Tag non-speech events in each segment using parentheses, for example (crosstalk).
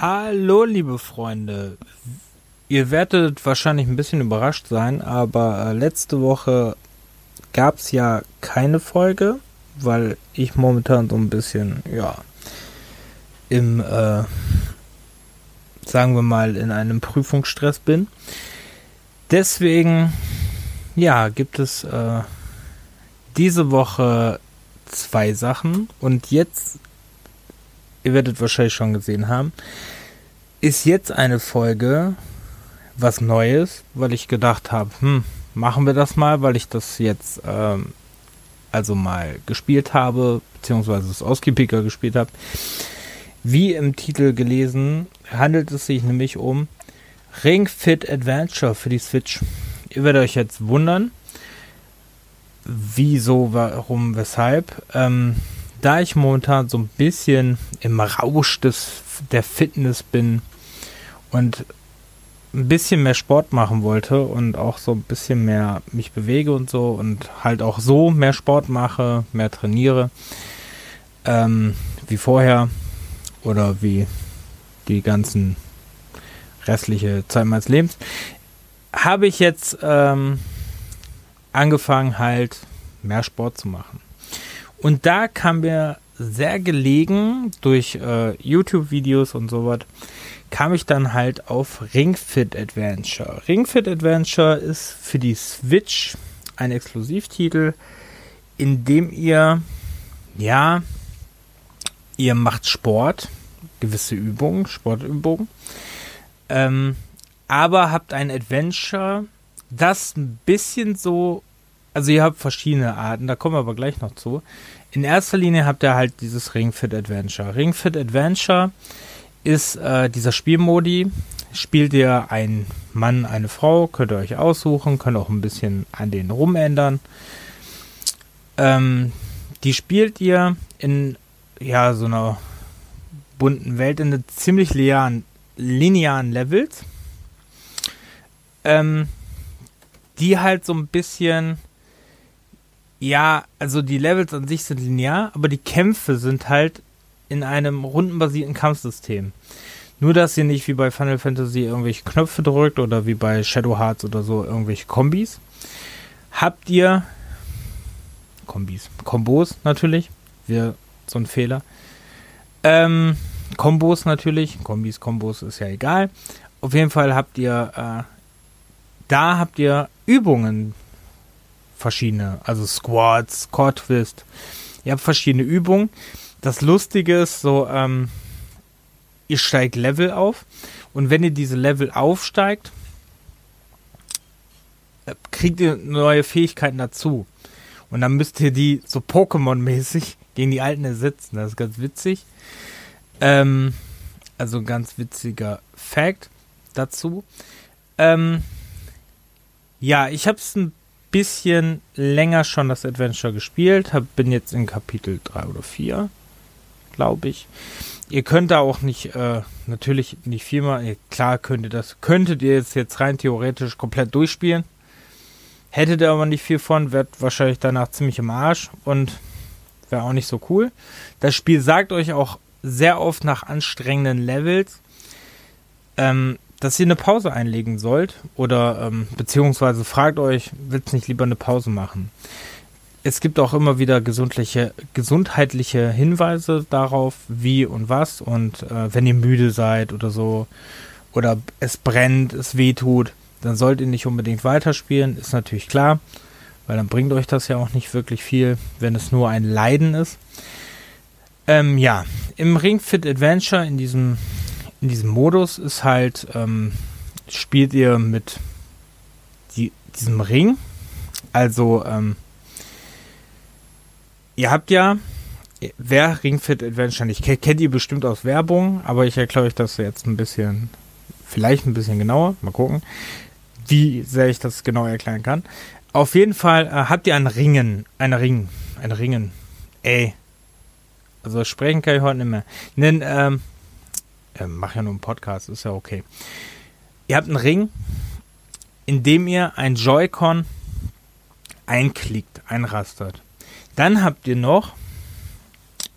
Hallo, liebe Freunde. Ihr werdet wahrscheinlich ein bisschen überrascht sein, aber äh, letzte Woche gab es ja keine Folge, weil ich momentan so ein bisschen, ja, im, äh, sagen wir mal, in einem Prüfungsstress bin. Deswegen, ja, gibt es äh, diese Woche zwei Sachen und jetzt ihr werdet wahrscheinlich schon gesehen haben, ist jetzt eine Folge was Neues, weil ich gedacht habe, hm, machen wir das mal, weil ich das jetzt ähm, also mal gespielt habe, beziehungsweise es ausgiebiger gespielt habe. Wie im Titel gelesen, handelt es sich nämlich um Ring Fit Adventure für die Switch. Ihr werdet euch jetzt wundern, wieso, warum, weshalb. Ähm, da ich momentan so ein bisschen im Rausch des, der Fitness bin und ein bisschen mehr Sport machen wollte und auch so ein bisschen mehr mich bewege und so und halt auch so mehr Sport mache, mehr trainiere, ähm, wie vorher oder wie die ganzen restliche Zeit meines Lebens, habe ich jetzt ähm, angefangen halt mehr Sport zu machen. Und da kam mir sehr gelegen durch äh, YouTube-Videos und sowas, kam ich dann halt auf Ring Fit Adventure. Ring Fit Adventure ist für die Switch ein Exklusivtitel, in dem ihr, ja, ihr macht Sport, gewisse Übungen, Sportübungen, ähm, aber habt ein Adventure, das ein bisschen so also ihr habt verschiedene Arten, da kommen wir aber gleich noch zu. In erster Linie habt ihr halt dieses Ring Fit Adventure. Ring Fit Adventure ist äh, dieser Spielmodi. Spielt ihr ein Mann, eine Frau, könnt ihr euch aussuchen, könnt auch ein bisschen an den rumändern. Ähm, die spielt ihr in ja so einer bunten Welt in ziemlich linearen, linearen Levels. Ähm, die halt so ein bisschen ja, also die Levels an sich sind linear, aber die Kämpfe sind halt in einem rundenbasierten Kampfsystem. Nur, dass ihr nicht wie bei Final Fantasy irgendwelche Knöpfe drückt oder wie bei Shadow Hearts oder so irgendwelche Kombis. Habt ihr Kombis, Kombos natürlich, wir so ein Fehler. Ähm, Kombos natürlich, Kombis, Kombos ist ja egal. Auf jeden Fall habt ihr, äh, da habt ihr Übungen, verschiedene, also Squats, Core Twist. Ihr habt verschiedene Übungen. Das Lustige ist so, ähm, ihr steigt Level auf und wenn ihr diese Level aufsteigt, äh, kriegt ihr neue Fähigkeiten dazu. Und dann müsst ihr die so Pokémon-mäßig (laughs) gegen die alten ersetzen. Das ist ganz witzig. Ähm, also ganz witziger Fact dazu. Ähm, ja, ich habe es ein bisschen länger schon das Adventure gespielt. Hab, bin jetzt in Kapitel 3 oder 4, glaube ich. Ihr könnt da auch nicht, äh, natürlich nicht viermal, klar könnt ihr das, könntet ihr jetzt, jetzt rein theoretisch komplett durchspielen. Hättet ihr aber nicht viel von, wärt wahrscheinlich danach ziemlich im Arsch und wäre auch nicht so cool. Das Spiel sagt euch auch sehr oft nach anstrengenden Levels, ähm, dass ihr eine Pause einlegen sollt oder ähm, beziehungsweise fragt euch, willst nicht lieber eine Pause machen? Es gibt auch immer wieder gesundliche, gesundheitliche Hinweise darauf, wie und was und äh, wenn ihr müde seid oder so oder es brennt, es weh tut, dann sollt ihr nicht unbedingt weiterspielen, ist natürlich klar, weil dann bringt euch das ja auch nicht wirklich viel, wenn es nur ein Leiden ist. Ähm, ja, im Ring Fit Adventure in diesem in diesem Modus ist halt, ähm, spielt ihr mit die, diesem Ring. Also, ähm, ihr habt ja, wer Ring Fit Adventure nicht kennt, kennt ihr bestimmt aus Werbung, aber ich erkläre euch das jetzt ein bisschen, vielleicht ein bisschen genauer. Mal gucken, wie sehr ich das genau erklären kann. Auf jeden Fall äh, habt ihr einen Ringen, einen Ring, einen Ringen. Ey. Also sprechen kann ich heute nicht mehr. Nen, ähm, äh, mach ja nur einen Podcast, ist ja okay. Ihr habt einen Ring, in dem ihr ein Joy-Con einklickt, einrastert. Dann habt ihr noch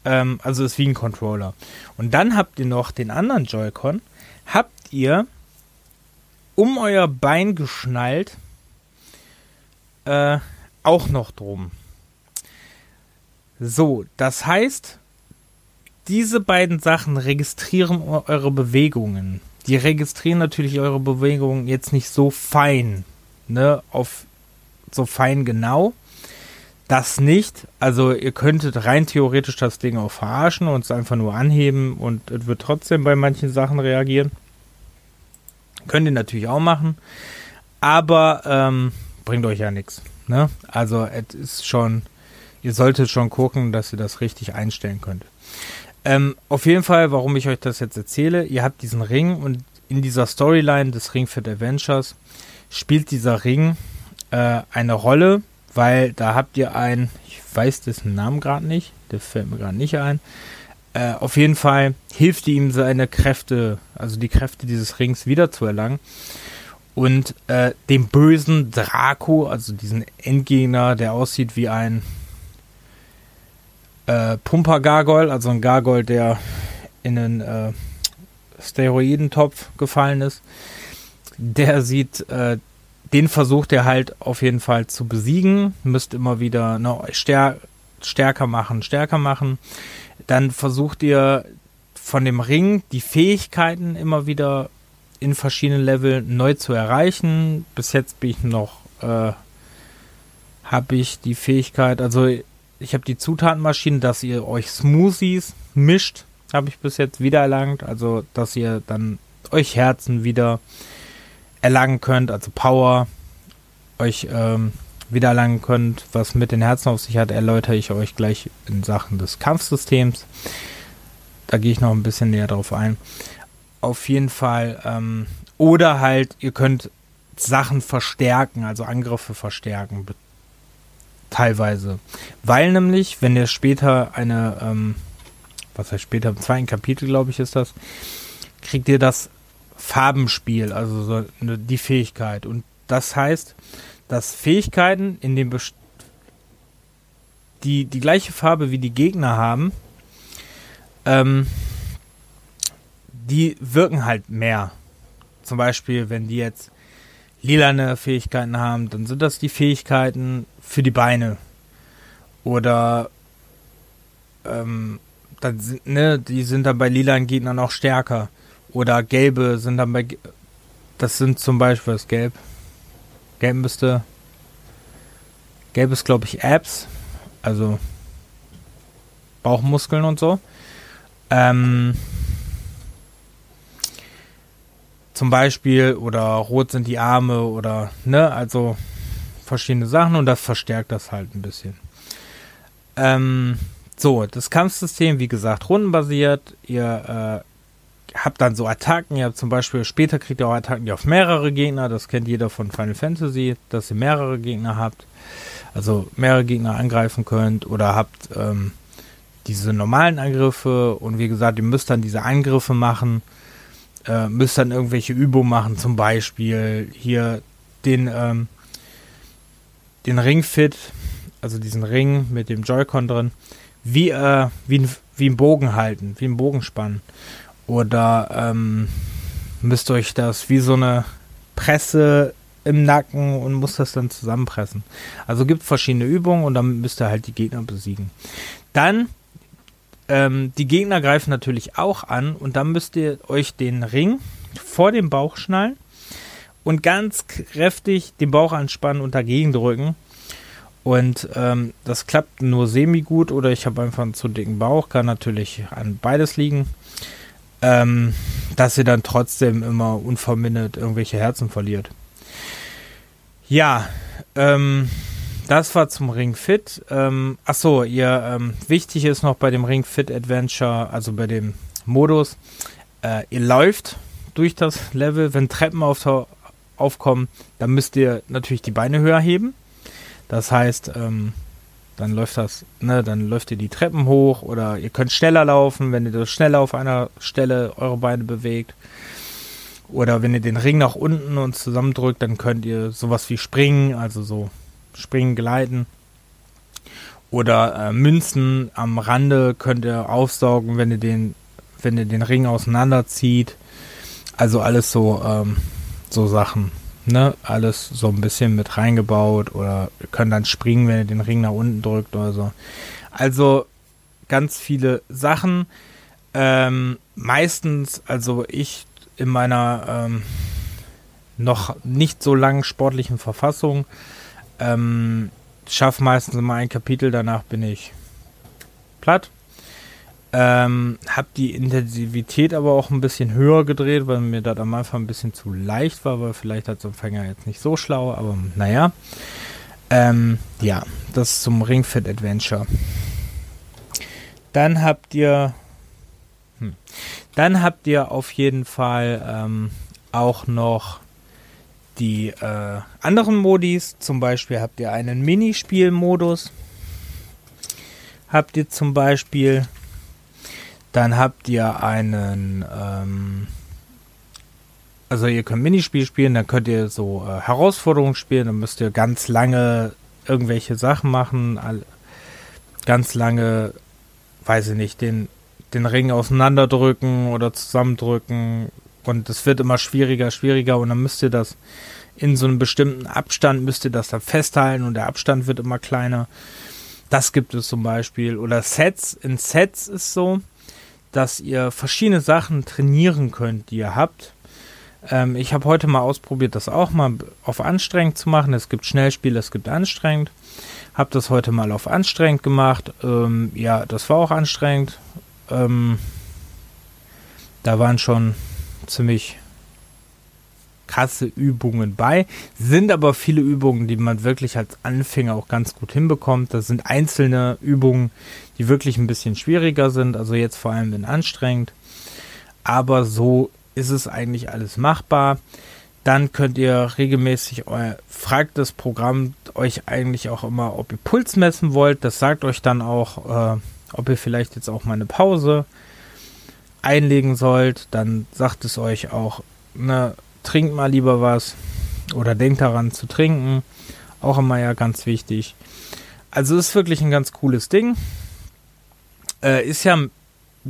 Ähm, also ist wie ein Controller. Und dann habt ihr noch den anderen Joy-Con. Habt ihr um euer Bein geschnallt äh, auch noch drum. So, das heißt, diese beiden Sachen registrieren eure Bewegungen. Die registrieren natürlich eure Bewegungen jetzt nicht so fein, ne, auf so fein genau. Das nicht. Also ihr könntet rein theoretisch das Ding auch verarschen und es einfach nur anheben und es wird trotzdem bei manchen Sachen reagieren. Könnt ihr natürlich auch machen. Aber ähm, bringt euch ja nichts. Ne? Also es ist schon, ihr solltet schon gucken, dass ihr das richtig einstellen könnt. Ähm, auf jeden Fall, warum ich euch das jetzt erzähle, ihr habt diesen Ring und in dieser Storyline des Ring Fit Adventures spielt dieser Ring äh, eine Rolle, weil da habt ihr einen, ich weiß dessen Namen gerade nicht, der fällt mir gerade nicht ein. Äh, auf jeden Fall hilft ihm seine Kräfte, also die Kräfte dieses Rings wiederzuerlangen. Und äh, dem bösen Draco, also diesen Endgegner, der aussieht wie ein äh, Pumper-Gargoyle, also ein Gargoyle, der in einen äh, Steroidentopf gefallen ist. Der sieht, äh, den versucht er halt auf jeden Fall zu besiegen. Müsst immer wieder ne, stär stärker machen, stärker machen. Dann versucht ihr von dem Ring die Fähigkeiten immer wieder in verschiedenen Leveln neu zu erreichen. Bis jetzt bin ich noch, äh, habe ich die Fähigkeit, also ich habe die Zutatenmaschine, dass ihr euch Smoothies mischt, habe ich bis jetzt wieder erlangt. Also, dass ihr dann euch Herzen wieder erlangen könnt, also Power euch ähm, wieder erlangen könnt. Was mit den Herzen auf sich hat, erläutere ich euch gleich in Sachen des Kampfsystems. Da gehe ich noch ein bisschen näher drauf ein. Auf jeden Fall. Ähm, oder halt, ihr könnt Sachen verstärken, also Angriffe verstärken teilweise. Weil nämlich, wenn ihr später eine, ähm, was heißt später, im zweiten Kapitel, glaube ich, ist das, kriegt ihr das Farbenspiel, also so eine, die Fähigkeit. Und das heißt, dass Fähigkeiten in dem Best die die gleiche Farbe wie die Gegner haben, ähm, die wirken halt mehr. Zum Beispiel, wenn die jetzt lilane Fähigkeiten haben, dann sind das die Fähigkeiten für die Beine. Oder ähm, dann sind, ne, die sind dann bei lilanen Gegnern auch stärker. Oder gelbe sind dann bei. Das sind zum Beispiel das Gelb. Gelb müsste. Gelb ist, glaube ich, Abs. Also Bauchmuskeln und so. Ähm, zum Beispiel, oder rot sind die Arme oder, ne, also verschiedene Sachen und das verstärkt das halt ein bisschen. Ähm, so, das Kampfsystem, wie gesagt, rundenbasiert. Ihr äh, habt dann so Attacken. Ihr habt zum Beispiel, später kriegt ihr auch Attacken, die auf mehrere Gegner, das kennt jeder von Final Fantasy, dass ihr mehrere Gegner habt. Also mehrere Gegner angreifen könnt oder habt ähm, diese normalen Angriffe und wie gesagt, ihr müsst dann diese Angriffe machen äh, müsst dann irgendwelche Übungen machen, zum Beispiel hier den, ähm, den Ringfit, also diesen Ring mit dem Joy-Con drin, wie, äh, wie, ein, wie ein Bogen halten, wie ein Bogen spannen. Oder ähm, müsst euch das wie so eine Presse im Nacken und muss das dann zusammenpressen. Also gibt verschiedene Übungen und dann müsst ihr halt die Gegner besiegen. Dann ähm, die Gegner greifen natürlich auch an und dann müsst ihr euch den Ring vor dem Bauch schnallen und ganz kräftig den Bauch anspannen und dagegen drücken. Und ähm, das klappt nur semi gut oder ich habe einfach einen zu dicken Bauch, kann natürlich an beides liegen. Ähm, dass ihr dann trotzdem immer unvermindert irgendwelche Herzen verliert. Ja, ähm, das war zum Ring Fit. Ähm, achso, ihr ähm, wichtig ist noch bei dem Ring Fit Adventure, also bei dem Modus, äh, ihr läuft durch das Level. Wenn Treppen auf, aufkommen, dann müsst ihr natürlich die Beine höher heben. Das heißt, ähm, dann läuft das, ne, dann läuft ihr die Treppen hoch oder ihr könnt schneller laufen, wenn ihr das schneller auf einer Stelle eure Beine bewegt. Oder wenn ihr den Ring nach unten und zusammendrückt, dann könnt ihr sowas wie springen, also so springen, gleiten. Oder äh, Münzen am Rande könnt ihr aufsaugen, wenn ihr den, wenn ihr den Ring auseinanderzieht. Also alles so, ähm, so Sachen. Ne? Alles so ein bisschen mit reingebaut oder ihr könnt dann springen, wenn ihr den Ring nach unten drückt oder so. Also ganz viele Sachen. Ähm, meistens, also ich in meiner ähm, noch nicht so langen sportlichen Verfassung ähm, schaffe meistens immer ein Kapitel, danach bin ich platt. Ähm, hab die Intensivität aber auch ein bisschen höher gedreht, weil mir das am Anfang ein bisschen zu leicht war, weil vielleicht als Empfänger jetzt nicht so schlau, aber naja. Ähm, ja, das zum Ringfit Adventure. Dann habt ihr, hm, dann habt ihr auf jeden Fall ähm, auch noch die äh, anderen Modis. Zum Beispiel habt ihr einen Minispielmodus. Habt ihr zum Beispiel. Dann habt ihr einen. Ähm, also ihr könnt Minispiel spielen, dann könnt ihr so äh, Herausforderungen spielen, dann müsst ihr ganz lange irgendwelche Sachen machen, all, ganz lange weiß ich nicht, den, den Ring auseinanderdrücken oder zusammendrücken. Und es wird immer schwieriger, schwieriger und dann müsst ihr das in so einem bestimmten Abstand, müsst ihr das dann festhalten und der Abstand wird immer kleiner. Das gibt es zum Beispiel. Oder Sets. In Sets ist so, dass ihr verschiedene Sachen trainieren könnt, die ihr habt. Ähm, ich habe heute mal ausprobiert, das auch mal auf anstrengend zu machen. Es gibt Schnellspiele, es gibt anstrengend. Habe das heute mal auf anstrengend gemacht. Ähm, ja, das war auch anstrengend. Ähm, da waren schon ziemlich krasse Übungen bei. Sind aber viele Übungen, die man wirklich als Anfänger auch ganz gut hinbekommt. Das sind einzelne Übungen, die wirklich ein bisschen schwieriger sind. Also jetzt vor allem in anstrengend. Aber so ist es eigentlich alles machbar dann könnt ihr regelmäßig euer, fragt das Programm euch eigentlich auch immer, ob ihr Puls messen wollt. Das sagt euch dann auch, äh, ob ihr vielleicht jetzt auch mal eine Pause einlegen sollt. Dann sagt es euch auch, ne, trinkt mal lieber was oder denkt daran zu trinken. Auch immer ja ganz wichtig. Also ist wirklich ein ganz cooles Ding. Äh, ist ja ein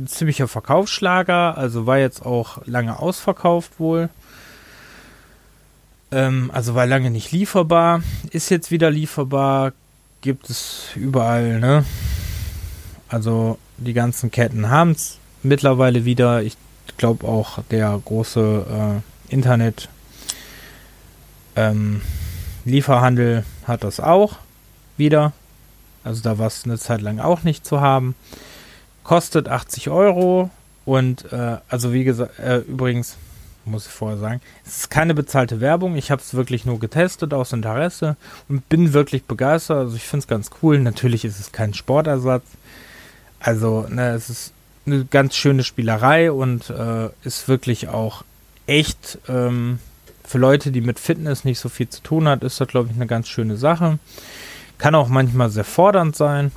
ziemlicher Verkaufsschlager, also war jetzt auch lange ausverkauft wohl. Ähm, also war lange nicht lieferbar, ist jetzt wieder lieferbar, gibt es überall, ne? Also die ganzen Ketten haben es mittlerweile wieder. Ich glaube auch der große äh, Internet ähm, Lieferhandel hat das auch wieder. Also da war es eine Zeit lang auch nicht zu haben. Kostet 80 Euro und äh, also wie gesagt, äh, übrigens muss ich vorher sagen. Es ist keine bezahlte Werbung. Ich habe es wirklich nur getestet aus Interesse und bin wirklich begeistert. Also ich finde es ganz cool. Natürlich ist es kein Sportersatz. Also ne, es ist eine ganz schöne Spielerei und äh, ist wirklich auch echt ähm, für Leute, die mit Fitness nicht so viel zu tun hat, ist das glaube ich eine ganz schöne Sache. Kann auch manchmal sehr fordernd sein.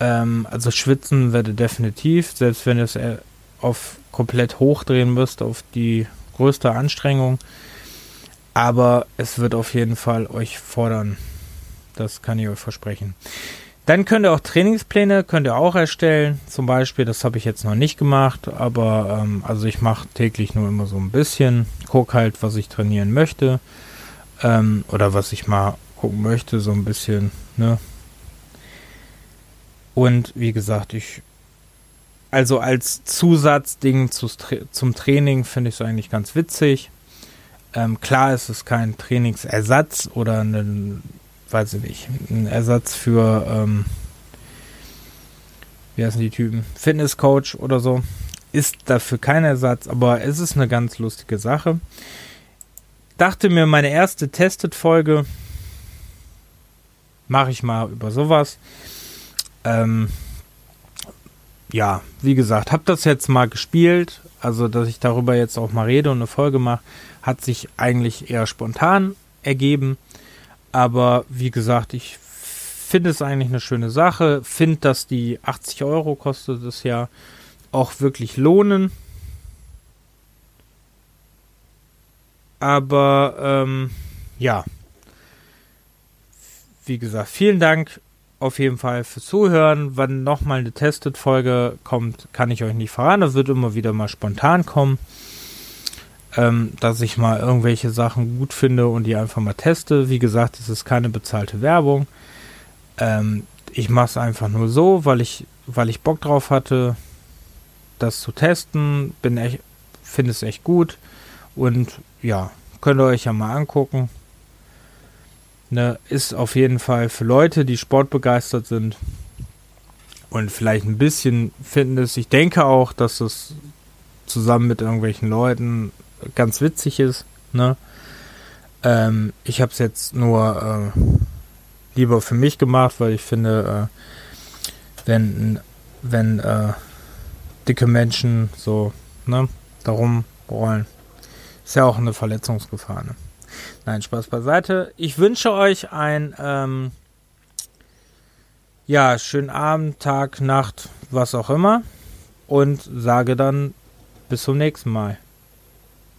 Ähm, also schwitzen werde definitiv, selbst wenn es äh, auf komplett hochdrehen müsst auf die größte Anstrengung. Aber es wird auf jeden Fall euch fordern. Das kann ich euch versprechen. Dann könnt ihr auch Trainingspläne könnt ihr auch erstellen. Zum Beispiel, das habe ich jetzt noch nicht gemacht, aber ähm, also ich mache täglich nur immer so ein bisschen. Guck halt, was ich trainieren möchte ähm, oder was ich mal gucken möchte, so ein bisschen. Ne? Und wie gesagt, ich also als Zusatzding zu, zum Training finde ich es eigentlich ganz witzig. Ähm, klar ist es kein Trainingsersatz oder ein, weiß ich nicht, ein Ersatz für, ähm, wie heißen die Typen, Fitnesscoach oder so. Ist dafür kein Ersatz, aber es ist eine ganz lustige Sache. Dachte mir, meine erste Tested-Folge mache ich mal über sowas. Ähm, ja, wie gesagt, habe das jetzt mal gespielt, also dass ich darüber jetzt auch mal rede und eine Folge mache, hat sich eigentlich eher spontan ergeben. Aber wie gesagt, ich finde es eigentlich eine schöne Sache, finde, dass die 80 Euro kostet es ja auch wirklich lohnen. Aber ähm, ja, wie gesagt, vielen Dank auf jeden Fall fürs Zuhören. Wann nochmal eine Tested-Folge kommt, kann ich euch nicht verraten. Das wird immer wieder mal spontan kommen. Ähm, dass ich mal irgendwelche Sachen gut finde und die einfach mal teste. Wie gesagt, es ist keine bezahlte Werbung. Ähm, ich mache es einfach nur so, weil ich, weil ich Bock drauf hatte, das zu testen. Bin echt, finde es echt gut. Und ja, könnt ihr euch ja mal angucken. Ne, ist auf jeden Fall für Leute, die sportbegeistert sind und vielleicht ein bisschen Fitness. Ich denke auch, dass es zusammen mit irgendwelchen Leuten ganz witzig ist. Ne? Ähm, ich habe es jetzt nur äh, lieber für mich gemacht, weil ich finde, äh, wenn, wenn äh, dicke Menschen so ne, darum rollen, ist ja auch eine Verletzungsgefahr. Ne? Nein, Spaß beiseite. Ich wünsche euch ein ähm, ja, schönen Abend, Tag, Nacht, was auch immer. Und sage dann bis zum nächsten Mal.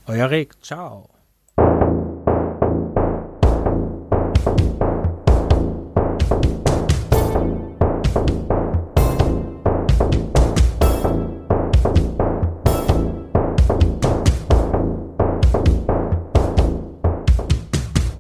Euer Rick, ciao.